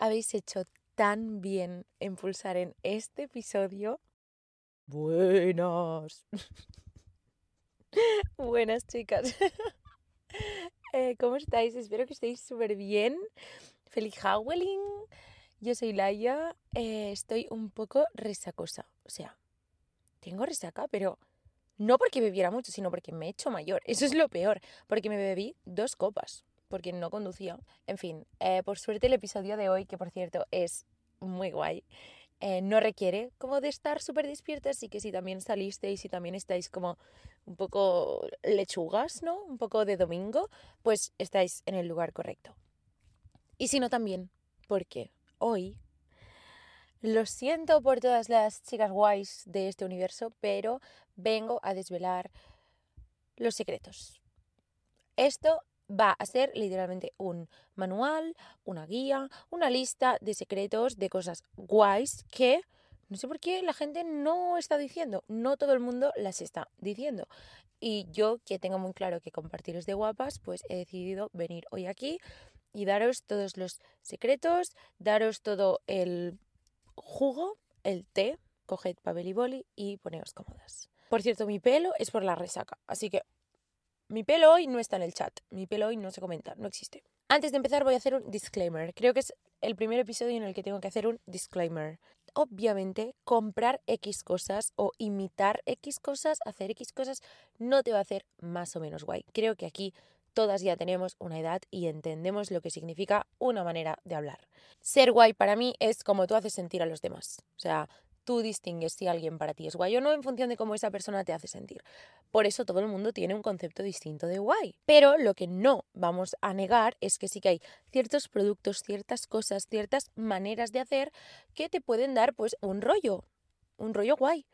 Habéis hecho tan bien en pulsar en este episodio. Buenas. Buenas chicas. Eh, ¿Cómo estáis? Espero que estéis súper bien. Feliz Halloween. Yo soy Laia. Eh, estoy un poco resacosa. O sea, tengo resaca, pero no porque bebiera mucho, sino porque me he hecho mayor. Eso es lo peor, porque me bebí dos copas porque no conducía. En fin, eh, por suerte el episodio de hoy, que por cierto es muy guay, eh, no requiere como de estar súper despiertas y que si también salisteis y también estáis como un poco lechugas, ¿no? Un poco de domingo, pues estáis en el lugar correcto. Y si no también, porque hoy lo siento por todas las chicas guays de este universo, pero vengo a desvelar los secretos. Esto va a ser literalmente un manual, una guía, una lista de secretos, de cosas guays que no sé por qué la gente no está diciendo, no todo el mundo las está diciendo. Y yo, que tengo muy claro que compartir de guapas, pues he decidido venir hoy aquí y daros todos los secretos, daros todo el jugo, el té, coged papel y boli y poneos cómodas. Por cierto, mi pelo es por la resaca, así que mi pelo hoy no está en el chat, mi pelo hoy no se comenta, no existe. Antes de empezar voy a hacer un disclaimer. Creo que es el primer episodio en el que tengo que hacer un disclaimer. Obviamente, comprar X cosas o imitar X cosas, hacer X cosas, no te va a hacer más o menos guay. Creo que aquí todas ya tenemos una edad y entendemos lo que significa una manera de hablar. Ser guay para mí es como tú haces sentir a los demás. O sea, tú distingues si alguien para ti es guay o no en función de cómo esa persona te hace sentir. Por eso todo el mundo tiene un concepto distinto de guay. Pero lo que no vamos a negar es que sí que hay ciertos productos, ciertas cosas, ciertas maneras de hacer que te pueden dar pues un rollo, un rollo guay.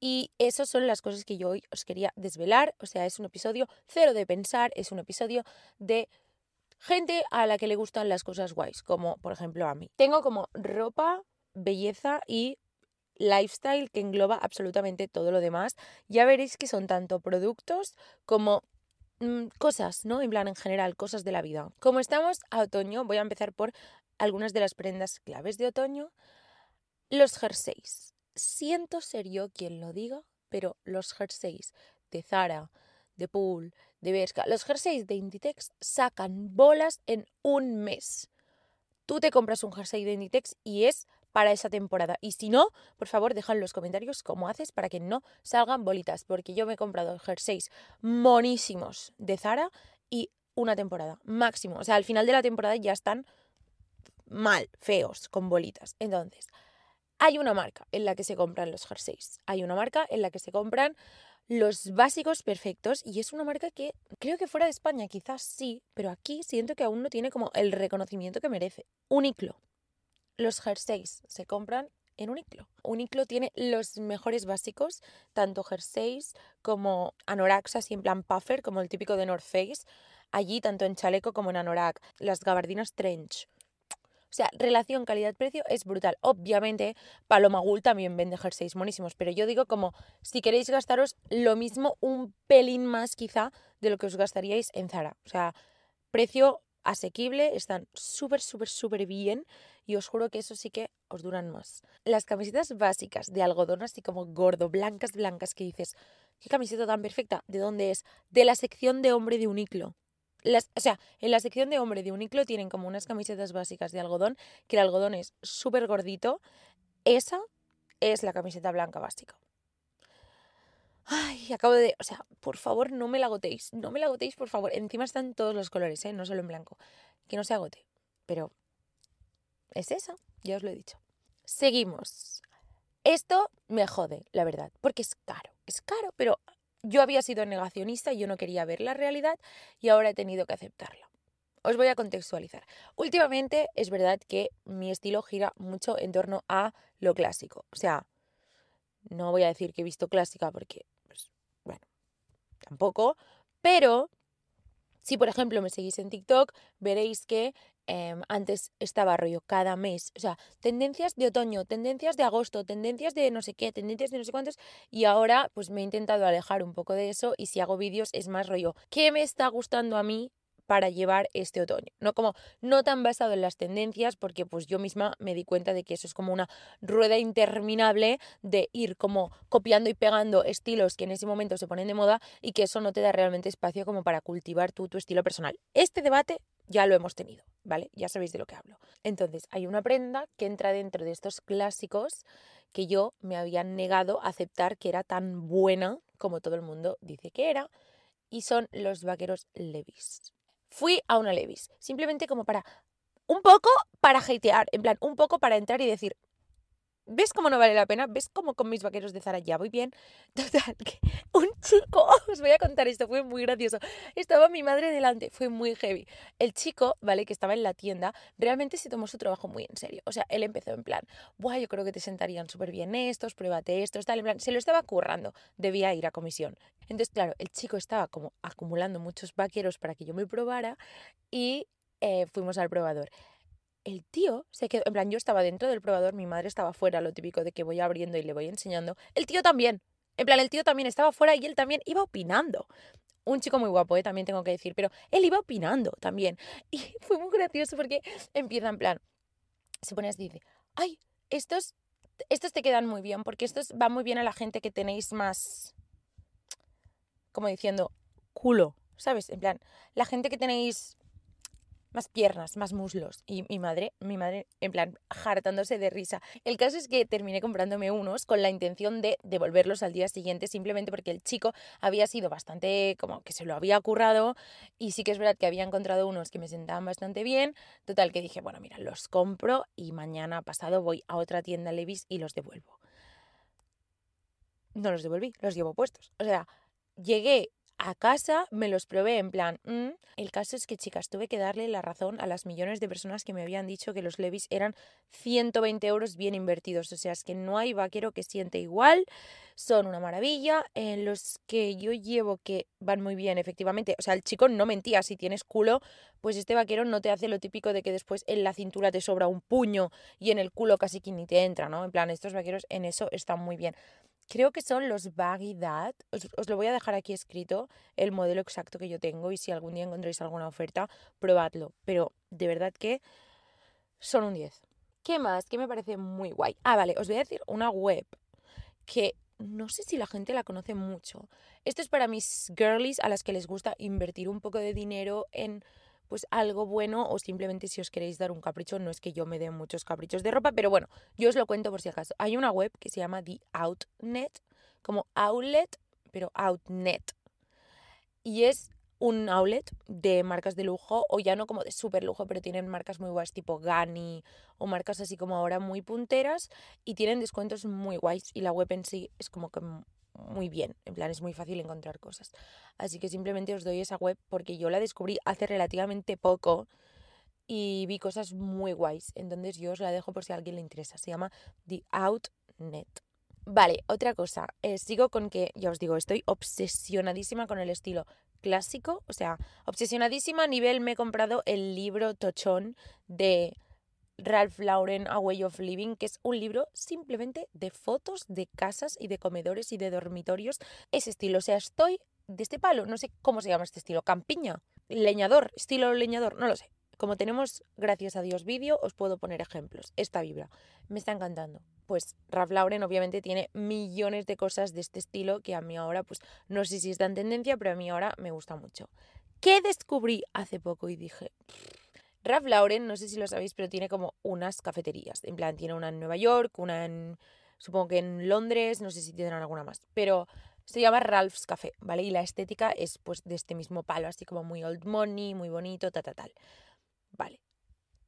Y esas son las cosas que yo hoy os quería desvelar. O sea, es un episodio cero de pensar, es un episodio de gente a la que le gustan las cosas guays, como por ejemplo a mí. Tengo como ropa, belleza y lifestyle que engloba absolutamente todo lo demás. Ya veréis que son tanto productos como mm, cosas, ¿no? En plan, en general, cosas de la vida. Como estamos a otoño, voy a empezar por algunas de las prendas claves de otoño. Los jerseys. Siento ser yo quien lo diga, pero los jerseys de Zara, de Pool, de Bershka, los jerseys de Inditex sacan bolas en un mes. Tú te compras un jersey de Inditex y es para esa temporada. Y si no, por favor, deja en los comentarios cómo haces para que no salgan bolitas, porque yo me he comprado jerseys monísimos de Zara y una temporada, máximo. O sea, al final de la temporada ya están mal, feos, con bolitas. Entonces, hay una marca en la que se compran los jerseys. Hay una marca en la que se compran los básicos perfectos y es una marca que creo que fuera de España quizás sí, pero aquí siento que aún no tiene como el reconocimiento que merece. Uniclo. Los jerseys se compran en Uniqlo. Uniqlo tiene los mejores básicos, tanto jerseys como anoraks así en plan puffer, como el típico de North Face. Allí, tanto en chaleco como en anorak, las gabardinas trench. O sea, relación calidad-precio es brutal. Obviamente, Paloma Gul también vende jerseys monísimos, pero yo digo como si queréis gastaros lo mismo, un pelín más quizá de lo que os gastaríais en Zara. O sea, precio asequible, están súper, súper, súper bien y os juro que eso sí que os duran más. Las camisetas básicas de algodón así como gordo, blancas, blancas, que dices, ¿qué camiseta tan perfecta? ¿De dónde es? De la sección de hombre de Uniclo. Las, o sea, en la sección de hombre de Uniqlo tienen como unas camisetas básicas de algodón, que el algodón es súper gordito. Esa es la camiseta blanca básica. Ay, acabo de... O sea, por favor, no me la agotéis. No me la agotéis, por favor. Encima están todos los colores, ¿eh? No solo en blanco. Que no se agote. Pero es esa, ya os lo he dicho. Seguimos. Esto me jode, la verdad, porque es caro. Es caro, pero yo había sido negacionista y yo no quería ver la realidad y ahora he tenido que aceptarla. Os voy a contextualizar. Últimamente es verdad que mi estilo gira mucho en torno a lo clásico. O sea, no voy a decir que he visto clásica porque, pues, bueno, tampoco. Pero si, por ejemplo, me seguís en TikTok, veréis que Em, antes estaba rollo cada mes, o sea, tendencias de otoño, tendencias de agosto, tendencias de no sé qué, tendencias de no sé cuántos, y ahora pues me he intentado alejar un poco de eso y si hago vídeos es más rollo, ¿qué me está gustando a mí? para llevar este otoño. No como no tan basado en las tendencias, porque pues yo misma me di cuenta de que eso es como una rueda interminable de ir como copiando y pegando estilos que en ese momento se ponen de moda y que eso no te da realmente espacio como para cultivar tu estilo personal. Este debate ya lo hemos tenido, ¿vale? Ya sabéis de lo que hablo. Entonces, hay una prenda que entra dentro de estos clásicos que yo me había negado a aceptar que era tan buena como todo el mundo dice que era, y son los vaqueros Levis. Fui a una Levis, simplemente como para, un poco para hatear, en plan, un poco para entrar y decir, ¿Ves cómo no vale la pena? ¿Ves cómo con mis vaqueros de Zara ya voy bien? Total, que un chico, os voy a contar esto, fue muy gracioso. Estaba mi madre delante, fue muy heavy. El chico, ¿vale? Que estaba en la tienda, realmente se tomó su trabajo muy en serio. O sea, él empezó en plan, Buah, yo creo que te sentarían súper bien estos, pruébate estos, tal. En plan, se lo estaba currando, debía ir a comisión. Entonces, claro, el chico estaba como acumulando muchos vaqueros para que yo me probara y eh, fuimos al probador el tío se quedó, en plan, yo estaba dentro del probador, mi madre estaba fuera, lo típico de que voy abriendo y le voy enseñando. El tío también, en plan, el tío también estaba fuera y él también iba opinando. Un chico muy guapo, ¿eh? también tengo que decir, pero él iba opinando también. Y fue muy gracioso porque empieza en plan, se pone así dice, ay, estos, estos te quedan muy bien, porque estos van muy bien a la gente que tenéis más, como diciendo, culo, ¿sabes? En plan, la gente que tenéis más piernas, más muslos. Y mi madre, mi madre, en plan, hartándose de risa. El caso es que terminé comprándome unos con la intención de devolverlos al día siguiente, simplemente porque el chico había sido bastante, como que se lo había currado. Y sí que es verdad que había encontrado unos que me sentaban bastante bien. Total, que dije, bueno, mira, los compro y mañana pasado voy a otra tienda Levis y los devuelvo. No los devolví, los llevo puestos. O sea, llegué a casa me los probé en plan, mm". el caso es que chicas, tuve que darle la razón a las millones de personas que me habían dicho que los Levis eran 120 euros bien invertidos, o sea, es que no hay vaquero que siente igual, son una maravilla, en los que yo llevo que van muy bien efectivamente, o sea, el chico no mentía, si tienes culo, pues este vaquero no te hace lo típico de que después en la cintura te sobra un puño y en el culo casi que ni te entra, ¿no? En plan, estos vaqueros en eso están muy bien. Creo que son los Baggy Dad. Os, lo voy a dejar aquí escrito, el modelo exacto que yo tengo. Y si algún día encontráis alguna oferta, probadlo. Pero de verdad que son un 10. ¿Qué más? Que me parece muy guay. Ah, vale, os voy a decir una web que no sé si la gente la conoce mucho. Esto es para mis girlies a las que les gusta invertir un poco de dinero en pues algo bueno o simplemente si os queréis dar un capricho, no es que yo me dé muchos caprichos de ropa, pero bueno, yo os lo cuento por si acaso. Hay una web que se llama The Outnet, como outlet, pero outnet. Y es un outlet de marcas de lujo, o ya no como de súper lujo, pero tienen marcas muy guays tipo Gani o marcas así como ahora muy punteras y tienen descuentos muy guays y la web en sí es como que muy bien, en plan es muy fácil encontrar cosas. Así que simplemente os doy esa web porque yo la descubrí hace relativamente poco y vi cosas muy guays. Entonces yo os la dejo por si a alguien le interesa. Se llama The Outnet. Vale, otra cosa. Eh, sigo con que, ya os digo, estoy obsesionadísima con el estilo clásico. O sea, obsesionadísima a nivel me he comprado el libro tochón de Ralph Lauren A Way of Living, que es un libro simplemente de fotos de casas y de comedores y de dormitorios. Ese estilo, o sea, estoy de este palo, no sé cómo se llama este estilo, campiña, leñador, estilo leñador, no lo sé. Como tenemos, gracias a Dios, vídeo, os puedo poner ejemplos. Esta vibra me está encantando. Pues Ralph Lauren obviamente tiene millones de cosas de este estilo que a mí ahora, pues no sé si está en tendencia, pero a mí ahora me gusta mucho. ¿Qué descubrí hace poco y dije? Ralph Lauren, no sé si lo sabéis, pero tiene como unas cafeterías. En plan, tiene una en Nueva York, una en, supongo que en Londres, no sé si tienen alguna más. Pero se llama Ralph's Café, ¿vale? Y la estética es pues de este mismo palo, así como muy old money, muy bonito, ta, ta, tal. Vale.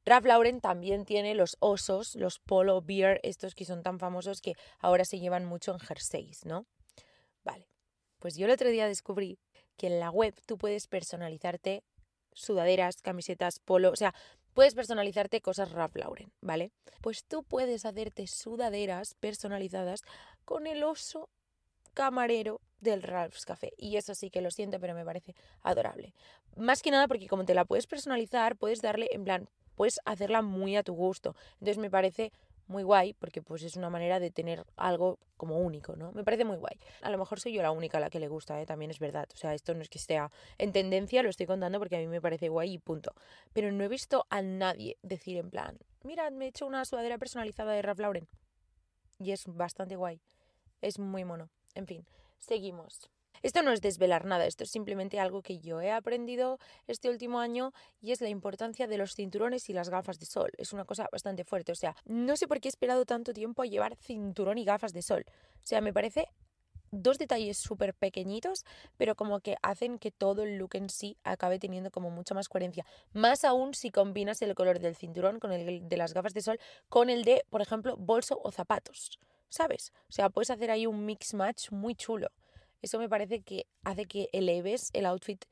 Ralph Lauren también tiene los osos, los polo bear, estos que son tan famosos que ahora se llevan mucho en jerseys, ¿no? Vale. Pues yo el otro día descubrí que en la web tú puedes personalizarte sudaderas, camisetas, polo, o sea, puedes personalizarte cosas Ralph Lauren, ¿vale? Pues tú puedes hacerte sudaderas personalizadas con el oso camarero del Ralph's Café. Y eso sí que lo siento, pero me parece adorable. Más que nada porque como te la puedes personalizar, puedes darle, en plan, puedes hacerla muy a tu gusto. Entonces me parece muy guay porque pues es una manera de tener algo como único, ¿no? Me parece muy guay. A lo mejor soy yo la única a la que le gusta, ¿eh? también es verdad. O sea, esto no es que esté en tendencia, lo estoy contando porque a mí me parece guay y punto. Pero no he visto a nadie decir en plan, mira, me he hecho una sudadera personalizada de Ralph Lauren. Y es bastante guay. Es muy mono. En fin, seguimos. Esto no es desvelar nada, esto es simplemente algo que yo he aprendido este último año y es la importancia de los cinturones y las gafas de sol. Es una cosa bastante fuerte, o sea, no sé por qué he esperado tanto tiempo a llevar cinturón y gafas de sol. O sea, me parece dos detalles súper pequeñitos, pero como que hacen que todo el look en sí acabe teniendo como mucha más coherencia. Más aún si combinas el color del cinturón con el de las gafas de sol con el de, por ejemplo, bolso o zapatos. ¿Sabes? O sea, puedes hacer ahí un mix match muy chulo. Eso me parece que hace que eleves el outfit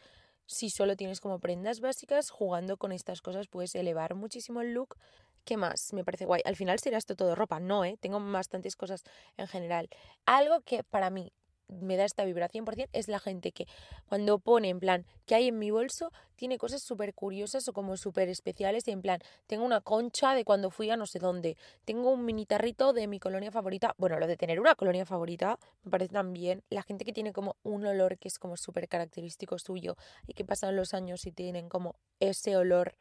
si solo tienes como prendas básicas, jugando con estas cosas puedes elevar muchísimo el look. ¿Qué más? Me parece guay. Al final será esto todo ropa. No, ¿eh? Tengo bastantes cosas en general. Algo que para mí me da esta vibración 100% es la gente que cuando pone en plan que hay en mi bolso tiene cosas súper curiosas o como súper especiales y en plan tengo una concha de cuando fui a no sé dónde tengo un mini tarrito de mi colonia favorita bueno lo de tener una colonia favorita me parece también la gente que tiene como un olor que es como súper característico suyo y que pasan los años y tienen como ese olor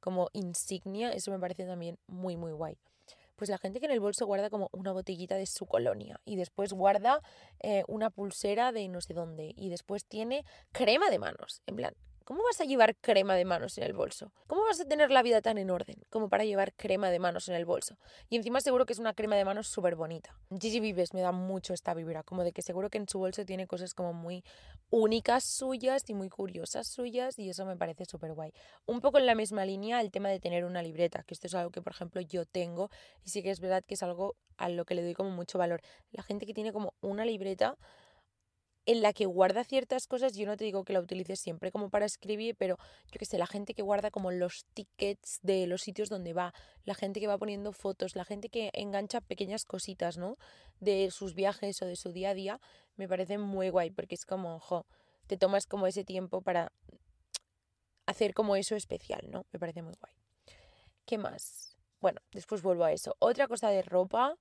como insignia eso me parece también muy muy guay pues la gente que en el bolso guarda como una botellita de su colonia y después guarda eh, una pulsera de no sé dónde y después tiene crema de manos. En plan, ¿Cómo vas a llevar crema de manos en el bolso? ¿Cómo vas a tener la vida tan en orden como para llevar crema de manos en el bolso? Y encima seguro que es una crema de manos súper bonita. Gigi Vives me da mucho esta vibra, como de que seguro que en su bolso tiene cosas como muy únicas suyas y muy curiosas suyas y eso me parece súper guay. Un poco en la misma línea el tema de tener una libreta, que esto es algo que por ejemplo yo tengo y sí que es verdad que es algo a lo que le doy como mucho valor. La gente que tiene como una libreta en la que guarda ciertas cosas, yo no te digo que la utilices siempre como para escribir, pero yo que sé, la gente que guarda como los tickets de los sitios donde va, la gente que va poniendo fotos, la gente que engancha pequeñas cositas, ¿no? De sus viajes o de su día a día, me parece muy guay, porque es como, ojo, te tomas como ese tiempo para hacer como eso especial, ¿no? Me parece muy guay. ¿Qué más? Bueno, después vuelvo a eso. Otra cosa de ropa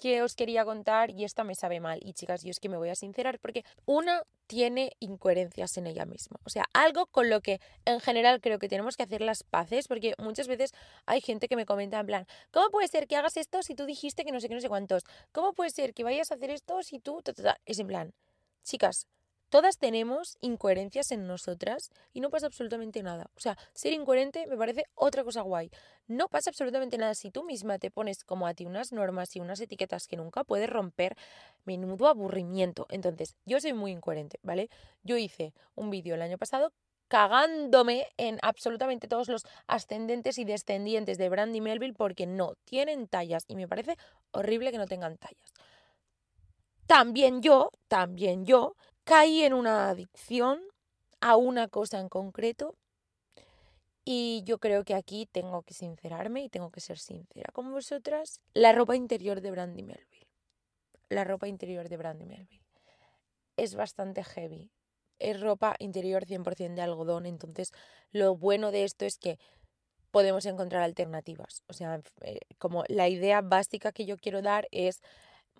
que os quería contar y esta me sabe mal. Y chicas, yo es que me voy a sincerar porque una tiene incoherencias en ella misma. O sea, algo con lo que en general creo que tenemos que hacer las paces porque muchas veces hay gente que me comenta en plan, ¿cómo puede ser que hagas esto si tú dijiste que no sé qué, no sé cuántos? ¿Cómo puede ser que vayas a hacer esto si tú... Es en plan, chicas, Todas tenemos incoherencias en nosotras y no pasa absolutamente nada. O sea, ser incoherente me parece otra cosa guay. No pasa absolutamente nada si tú misma te pones como a ti unas normas y unas etiquetas que nunca puedes romper. Menudo aburrimiento. Entonces, yo soy muy incoherente, ¿vale? Yo hice un vídeo el año pasado cagándome en absolutamente todos los ascendentes y descendientes de Brandy Melville porque no tienen tallas y me parece horrible que no tengan tallas. También yo, también yo caí en una adicción a una cosa en concreto y yo creo que aquí tengo que sincerarme y tengo que ser sincera con vosotras. La ropa interior de Brandy Melville. La ropa interior de Brandy Melville. Es bastante heavy. Es ropa interior 100% de algodón. Entonces, lo bueno de esto es que podemos encontrar alternativas. O sea, eh, como la idea básica que yo quiero dar es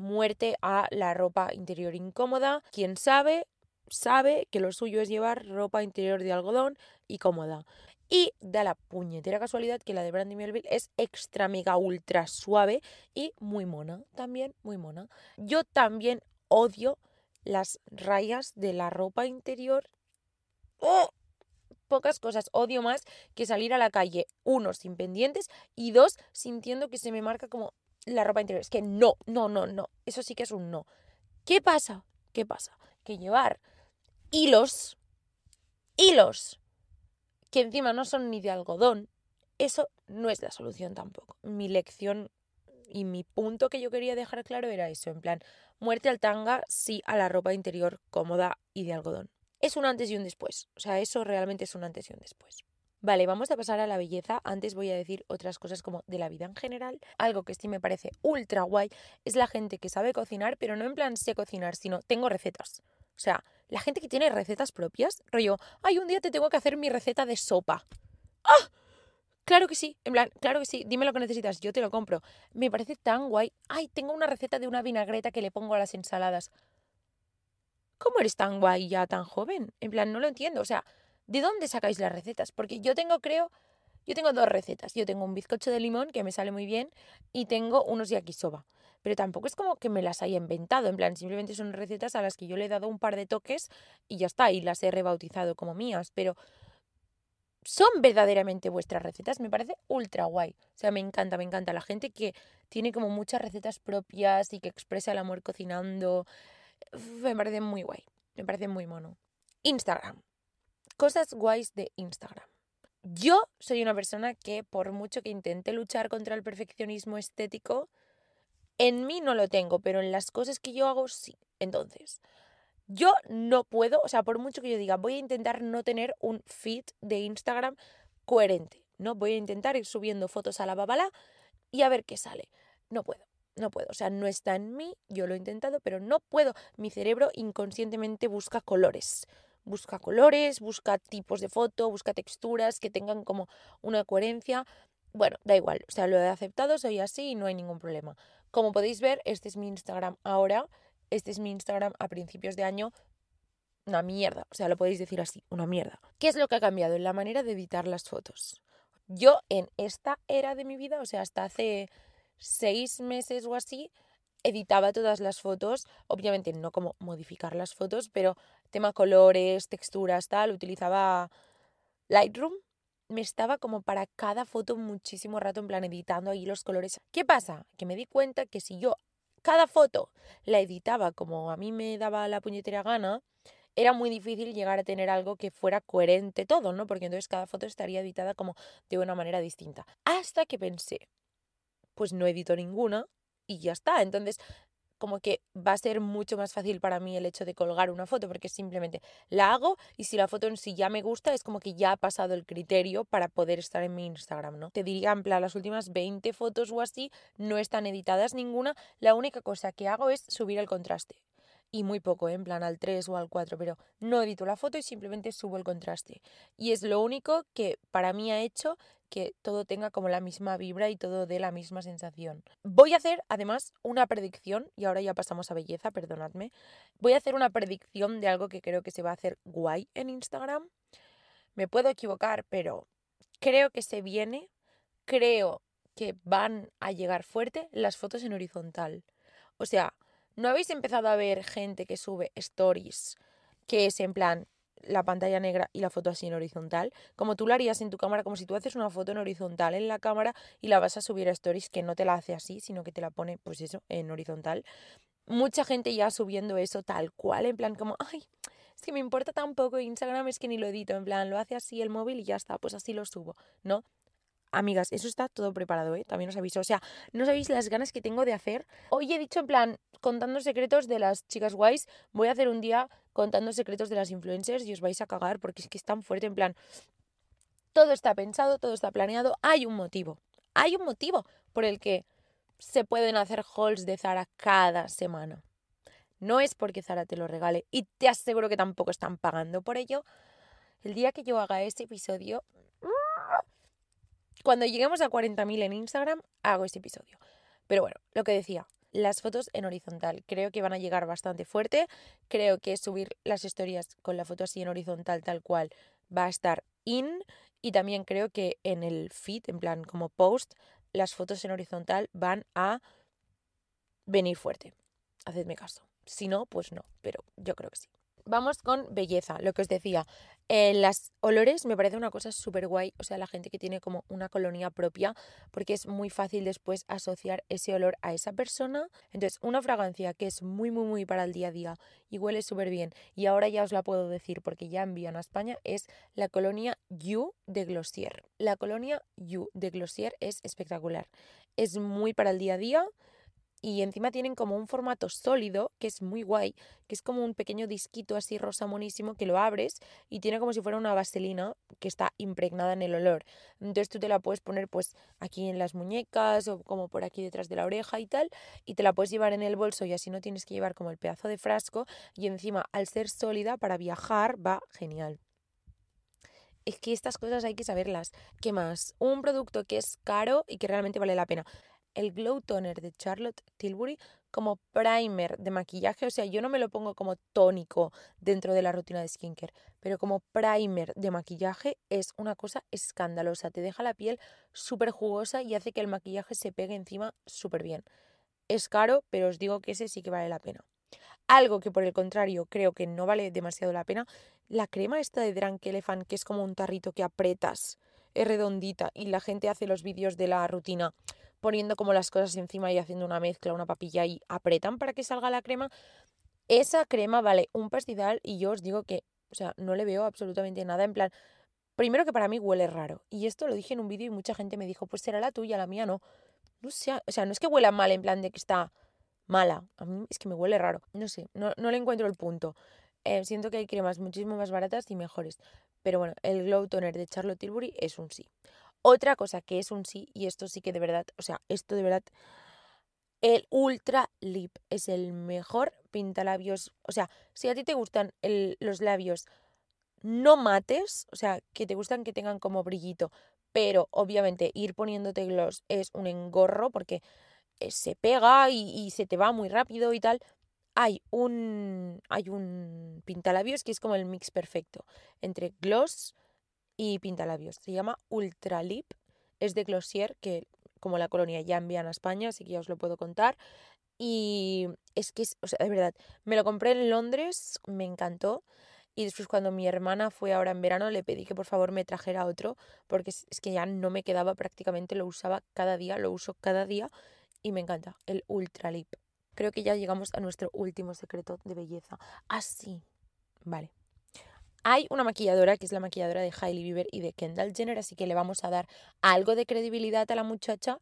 muerte a la ropa interior incómoda. Quien sabe, sabe que lo suyo es llevar ropa interior de algodón y cómoda. Y da la puñetera casualidad que la de Brandy Melville es extra mega ultra suave y muy mona, también muy mona. Yo también odio las rayas de la ropa interior. ¡Oh! pocas cosas odio más que salir a la calle, uno, sin pendientes y dos, sintiendo que se me marca como la ropa interior. Es que no, no, no, no. Eso sí que es un no. ¿Qué pasa? ¿Qué pasa? Que llevar hilos, hilos, que encima no son ni de algodón, eso no es la solución tampoco. Mi lección y mi punto que yo quería dejar claro era eso, en plan, muerte al tanga, sí a la ropa interior cómoda y de algodón. Es un antes y un después, o sea, eso realmente es un antes y un después. Vale, vamos a pasar a la belleza. Antes voy a decir otras cosas como de la vida en general. Algo que sí me parece ultra guay es la gente que sabe cocinar, pero no en plan sé cocinar, sino tengo recetas. O sea, la gente que tiene recetas propias, rollo, ay, un día te tengo que hacer mi receta de sopa. ¡Ah! Claro que sí, en plan, claro que sí, dime lo que necesitas, yo te lo compro. Me parece tan guay. Ay, tengo una receta de una vinagreta que le pongo a las ensaladas. ¿Cómo eres tan guay ya tan joven? En plan, no lo entiendo. O sea, ¿de dónde sacáis las recetas? Porque yo tengo, creo, yo tengo dos recetas. Yo tengo un bizcocho de limón que me sale muy bien y tengo unos yakisoba. Pero tampoco es como que me las haya inventado, en plan, simplemente son recetas a las que yo le he dado un par de toques y ya está, y las he rebautizado como mías. Pero son verdaderamente vuestras recetas, me parece ultra guay. O sea, me encanta, me encanta la gente que tiene como muchas recetas propias y que expresa el amor cocinando. Me parece muy guay, me parece muy mono. Instagram. Cosas guays de Instagram. Yo soy una persona que por mucho que intente luchar contra el perfeccionismo estético, en mí no lo tengo, pero en las cosas que yo hago sí. Entonces, yo no puedo, o sea, por mucho que yo diga, voy a intentar no tener un feed de Instagram coherente, ¿no? Voy a intentar ir subiendo fotos a la babala y a ver qué sale. No puedo, no puedo, o sea, no está en mí, yo lo he intentado, pero no puedo. Mi cerebro inconscientemente busca colores. Busca colores, busca tipos de foto, busca texturas que tengan como una coherencia. Bueno, da igual, o sea, lo he aceptado, soy así y no hay ningún problema. Como podéis ver, este es mi Instagram ahora este es mi Instagram a principios de año, una mierda, o sea, lo podéis decir así, una mierda. ¿Qué es lo que ha cambiado? En la manera de editar las fotos. Yo en esta era de mi vida, o sea, hasta hace seis meses o así, editaba todas las fotos, obviamente no como modificar las fotos, pero tema colores, texturas, tal, utilizaba Lightroom. Me estaba como para cada foto muchísimo rato en plan editando ahí los colores. ¿Qué pasa? Que me di cuenta que si yo cada foto la editaba como a mí me daba la puñetera gana, era muy difícil llegar a tener algo que fuera coherente todo, ¿no? Porque entonces cada foto estaría editada como de una manera distinta. Hasta que pensé, pues no edito ninguna y ya está. Entonces como que va a ser mucho más fácil para mí el hecho de colgar una foto, porque simplemente la hago y si la foto en sí ya me gusta, es como que ya ha pasado el criterio para poder estar en mi Instagram, ¿no? Te diría, en plan, las últimas 20 fotos o así no están editadas ninguna, la única cosa que hago es subir el contraste y muy poco, ¿eh? en plan al 3 o al 4, pero no edito la foto y simplemente subo el contraste. Y es lo único que para mí ha hecho que todo tenga como la misma vibra y todo dé la misma sensación. Voy a hacer además una predicción, y ahora ya pasamos a belleza, perdonadme. Voy a hacer una predicción de algo que creo que se va a hacer guay en Instagram. Me puedo equivocar, pero creo que se viene, creo que van a llegar fuerte las fotos en horizontal. O sea, ¿No habéis empezado a ver gente que sube stories que es en plan la pantalla negra y la foto así en horizontal? Como tú lo harías en tu cámara, como si tú haces una foto en horizontal en la cámara y la vas a subir a stories que no te la hace así, sino que te la pone, pues eso, en horizontal. Mucha gente ya subiendo eso tal cual, en plan como, ay, es que me importa tan poco Instagram, es que ni lo edito, en plan, lo hace así el móvil y ya está, pues así lo subo, ¿no? Amigas, eso está todo preparado, ¿eh? También os aviso. O sea, no sabéis las ganas que tengo de hacer. Hoy he dicho en plan, contando secretos de las chicas guays, voy a hacer un día contando secretos de las influencers y os vais a cagar porque es que es tan fuerte en plan, todo está pensado, todo está planeado, hay un motivo. Hay un motivo por el que se pueden hacer hauls de Zara cada semana. No es porque Zara te lo regale y te aseguro que tampoco están pagando por ello. El día que yo haga este episodio, cuando lleguemos a 40.000 en Instagram, hago este episodio. Pero bueno, lo que decía, las fotos en horizontal. Creo que van a llegar bastante fuerte. Creo que subir las historias con la foto así en horizontal tal cual va a estar in. Y también creo que en el feed, en plan como post, las fotos en horizontal van a venir fuerte. Hacedme caso. Si no, pues no, pero yo creo que sí. Vamos con belleza, lo que os decía. Eh, las olores me parece una cosa súper guay, o sea, la gente que tiene como una colonia propia, porque es muy fácil después asociar ese olor a esa persona. Entonces, una fragancia que es muy, muy, muy para el día a día y huele súper bien, y ahora ya os la puedo decir porque ya envían a España, es la colonia You de Glossier. La colonia You de Glossier es espectacular. Es muy para el día a día y encima tienen como un formato sólido que es muy guay, que es como un pequeño disquito así rosa monísimo que lo abres y tiene como si fuera una vaselina que está impregnada en el olor. Entonces tú te la puedes poner pues aquí en las muñecas o como por aquí detrás de la oreja y tal y te la puedes llevar en el bolso y así no tienes que llevar como el pedazo de frasco y encima al ser sólida para viajar va genial. Es que estas cosas hay que saberlas. ¿Qué más? Un producto que es caro y que realmente vale la pena el Glow Toner de Charlotte Tilbury como primer de maquillaje. O sea, yo no me lo pongo como tónico dentro de la rutina de skincare, pero como primer de maquillaje es una cosa escandalosa. Te deja la piel súper jugosa y hace que el maquillaje se pegue encima súper bien. Es caro, pero os digo que ese sí que vale la pena. Algo que por el contrario creo que no vale demasiado la pena, la crema esta de Drunk Elephant, que es como un tarrito que apretas, es redondita y la gente hace los vídeos de la rutina poniendo como las cosas encima y haciendo una mezcla, una papilla y apretan para que salga la crema. Esa crema vale un pastizal y yo os digo que, o sea, no le veo absolutamente nada en plan... Primero que para mí huele raro. Y esto lo dije en un vídeo y mucha gente me dijo, pues será la tuya, la mía no. No sé, o sea, no es que huela mal en plan de que está mala. A mí es que me huele raro. No sé, no, no le encuentro el punto. Eh, siento que hay cremas muchísimo más baratas y mejores. Pero bueno, el Glow Toner de Charlotte Tilbury es un sí. Otra cosa que es un sí, y esto sí que de verdad, o sea, esto de verdad, el Ultra Lip es el mejor pintalabios. O sea, si a ti te gustan los labios no mates, o sea, que te gustan que tengan como brillito, pero obviamente ir poniéndote gloss es un engorro porque eh, se pega y, se te va muy rápido y tal. Hay un, hay un pintalabios que es como el mix perfecto entre gloss, y pintalabios. Se llama Ultra Lip, es de Glossier, que como la colonia ya envían a España, así que ya os lo puedo contar. Y es que, o sea, de verdad, me lo compré en Londres, me encantó. Y después cuando mi hermana fue ahora en verano le pedí que por favor me trajera otro, porque es, que ya no me quedaba prácticamente, lo usaba cada día, lo uso cada día y me encanta, el Ultra Lip. Creo que ya llegamos a nuestro último secreto de belleza. Así, ah, vale. Hay una maquilladora que es la maquilladora de Hailey Bieber y de Kendall Jenner, así que le vamos a dar algo de credibilidad a la muchacha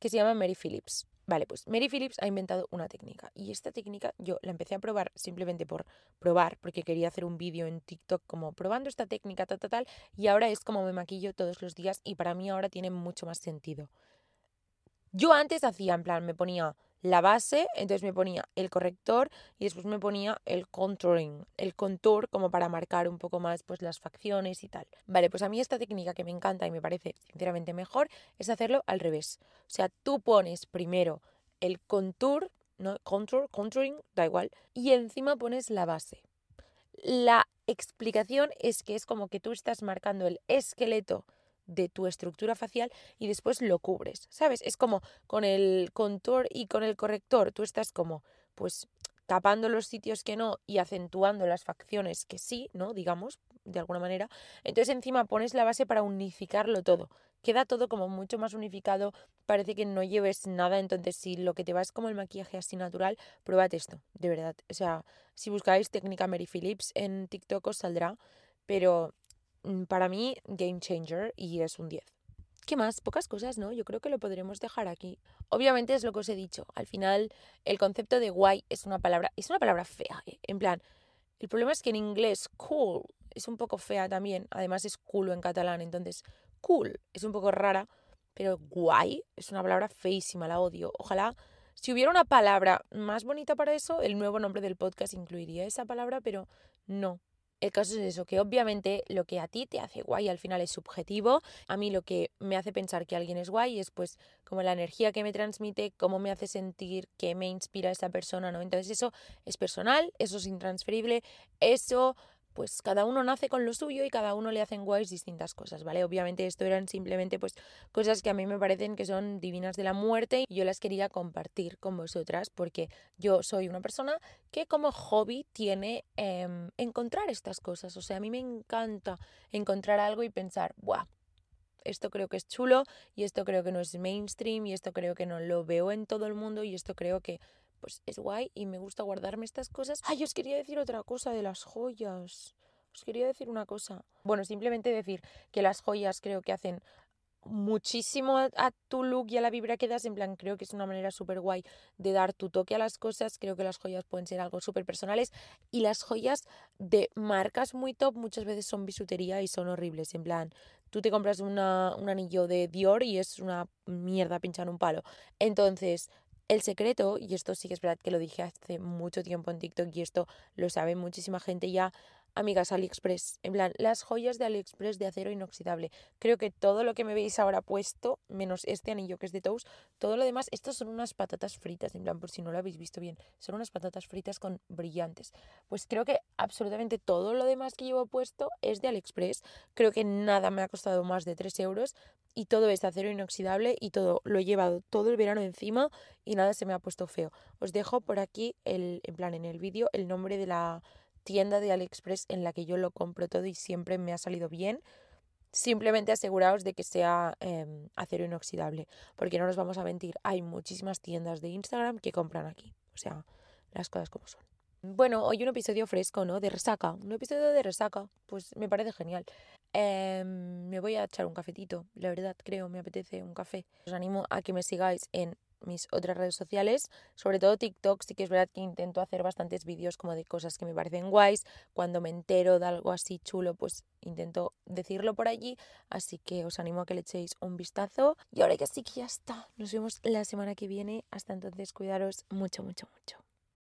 que se llama Mary Phillips. Vale, pues Mary Phillips ha inventado una técnica y esta técnica yo la empecé a probar simplemente por probar, porque quería hacer un vídeo en TikTok como probando esta técnica, tal, tal, tal, y ahora es como me maquillo todos los días y para mí ahora tiene mucho más sentido. Yo antes hacía, en plan, me ponía la base, entonces me ponía el corrector y después me ponía el contouring, el contour como para marcar un poco más pues las facciones y tal. Vale, pues a mí esta técnica que me encanta y me parece sinceramente mejor es hacerlo al revés. O sea, tú pones primero el contour, no contour, contouring, da igual, y encima pones la base. La explicación es que es como que tú estás marcando el esqueleto de tu estructura facial y después lo cubres, ¿sabes? Es como con el contour y con el corrector, tú estás como, pues tapando los sitios que no y acentuando las facciones que sí, ¿no? Digamos, de alguna manera. Entonces encima pones la base para unificarlo todo. Queda todo como mucho más unificado, parece que no lleves nada, entonces si lo que te va es como el maquillaje así natural, pruébate esto, de verdad. O sea, si buscáis técnica Mary Phillips en TikTok os saldrá, pero para mí, game changer y es un 10. ¿Qué más? Pocas cosas, ¿no? Yo creo que lo podremos dejar aquí. Obviamente es lo que os he dicho. Al final, el concepto de guay es una palabra, es una palabra fea. ¿eh? En plan, el problema es que en inglés cool es un poco fea también. Además es culo en catalán, entonces cool es un poco rara. Pero guay es una palabra feísima, la odio. Ojalá, si hubiera una palabra más bonita para eso, el nuevo nombre del podcast incluiría esa palabra, pero no. El caso es eso, que obviamente lo que a ti te hace guay al final es subjetivo. A mí lo que me hace pensar que alguien es guay es pues como la energía que me transmite, cómo me hace sentir, qué me inspira esa persona, ¿no? Entonces eso es personal, eso es intransferible, eso pues cada uno nace con lo suyo y cada uno le hacen guays distintas cosas, ¿vale? Obviamente esto eran simplemente pues cosas que a mí me parecen que son divinas de la muerte y yo las quería compartir con vosotras porque yo soy una persona que como hobby tiene em, encontrar estas cosas, o sea, a mí me encanta encontrar algo y pensar, ¡buah! Esto creo que es chulo y esto creo que no es mainstream y esto creo que no lo veo en todo el mundo y esto creo que pues es guay y me gusta guardarme estas cosas. Ay, os quería decir otra cosa de las joyas. Os quería decir una cosa. Bueno, simplemente decir que las joyas creo que hacen muchísimo a tu look y a la vibra que das. En plan, creo que es una manera súper guay de dar tu toque a las cosas. Creo que las joyas pueden ser algo súper personales. Y las joyas de marcas muy top muchas veces son bisutería y son horribles. En plan, tú te compras una, un anillo de Dior y es una mierda pinchar un palo. Entonces, el secreto, y esto sí que es verdad que lo dije hace mucho tiempo en TikTok y esto lo sabe muchísima gente ya, amigas, AliExpress. En plan, las joyas de AliExpress de acero inoxidable. Creo que todo lo que me veis ahora puesto, menos este anillo que es de Toast, todo lo demás, estos son unas patatas fritas, en plan, por si no lo habéis visto bien, son unas patatas fritas con brillantes. Pues creo que absolutamente todo lo demás que llevo puesto es de AliExpress. Creo que nada me ha costado más de 3 euros y todo es de acero inoxidable y todo lo he llevado todo el verano encima y nada se me ha puesto feo. Os dejo por aquí el, en plan en el vídeo el nombre de la tienda de AliExpress en la que yo lo compro todo y siempre me ha salido bien. Simplemente aseguraos de que sea em, acero inoxidable, porque no nos vamos a mentir, hay muchísimas tiendas de Instagram que compran aquí, o sea, las cosas como son. Bueno, hoy un episodio fresco, ¿no? De resaca, un episodio de resaca, pues me parece genial. Em, me voy a echar un cafetito, la verdad, creo, me apetece un café. Os animo a que me sigáis en mis otras redes sociales, sobre todo TikTok, sí que es verdad que intento hacer bastantes vídeos como de cosas que me parecen guays, cuando me entero de algo así chulo, pues intento decirlo por allí, así que os animo a que le echéis un vistazo y ahora que sí que ya está, nos vemos la semana que viene, hasta entonces cuidaros mucho, mucho, mucho.